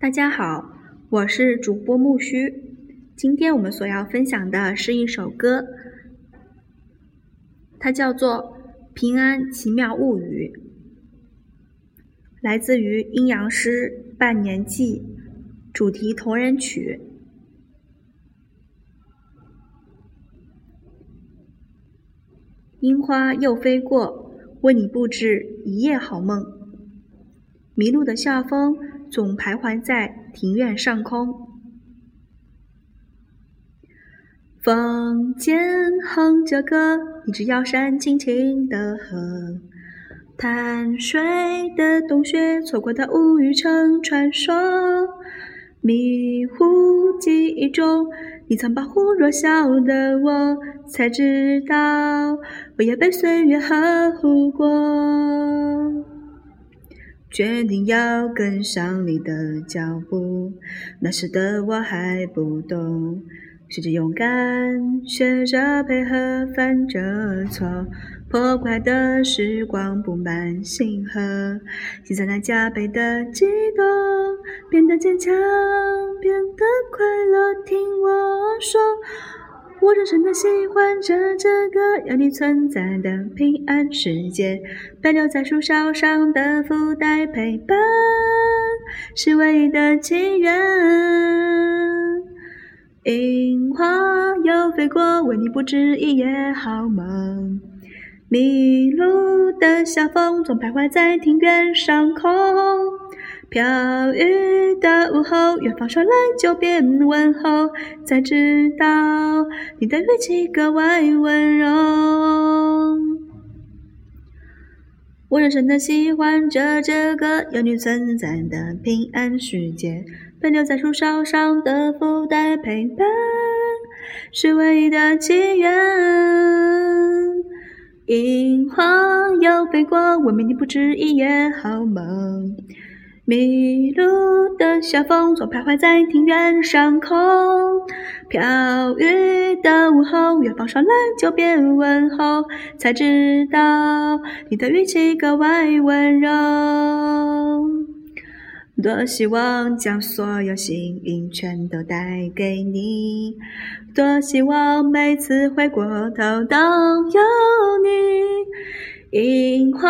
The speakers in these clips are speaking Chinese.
大家好，我是主播木须。今天我们所要分享的是一首歌，它叫做《平安奇妙物语》，来自于阴阳师《半年记》主题同人曲。樱花又飞过，为你布置一夜好梦。迷路的夏风总徘徊在庭院上空。风间哼着歌，一只摇扇轻轻的和。潭水的洞穴，错过的乌语成传说。迷糊记忆中，你曾保护弱小的我，才知道我也被岁月呵护过。决定要跟上你的脚步，那时的我还不懂。学着勇敢，学着配合，犯着错，破坏的时光布满星河，现在那加倍的激动，变得坚强，变得快乐。听我说，我深深的喜欢着这个有你存在的平安世界，被留在树梢上的福袋陪伴，是唯一的契约。樱花又飞过，为你布置一夜好梦。迷路的小风总徘徊在庭院上空。飘雨的午后，远方传来久别问候，才知道你的语气格外温柔。我深深的喜欢着这个有你存在的平安世界。被留在树梢上的福袋陪伴，是唯一的祈愿。樱花又飞过，为你不止一夜好梦。迷路的小风总徘徊在庭院上空。飘雨的午后，远方传来久别问候，才知道你的语气格外温柔。多希望将所有幸运全都带给你，多希望每次回过头都有。樱花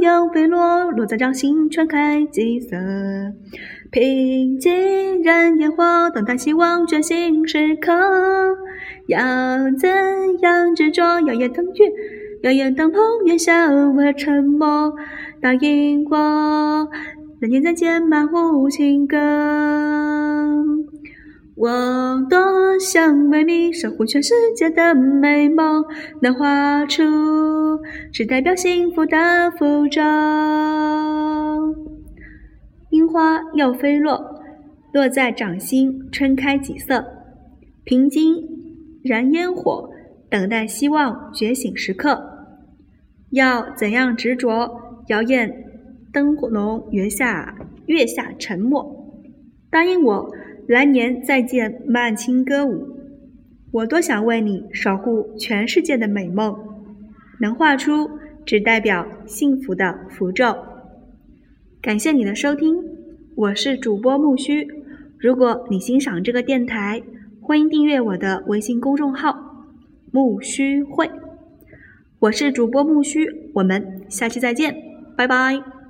又飞落，落在掌心全开几色，平静燃烟火，等待希望觉醒时刻。要怎样执着？耀眼灯月，耀眼灯笼，烟消而沉默。答应过。那年再见，满湖情歌。我多想为你守护全世界的美梦，能画出只代表幸福的符咒。樱花又飞落，落在掌心，春开几色。平静燃烟火，等待希望觉醒时刻。要怎样执着？摇曳。灯笼月下，月下沉默。答应我，来年再见，曼青歌舞。我多想为你守护全世界的美梦，能画出只代表幸福的符咒。感谢你的收听，我是主播木须。如果你欣赏这个电台，欢迎订阅我的微信公众号“木须会”。我是主播木须，我们下期再见，拜拜。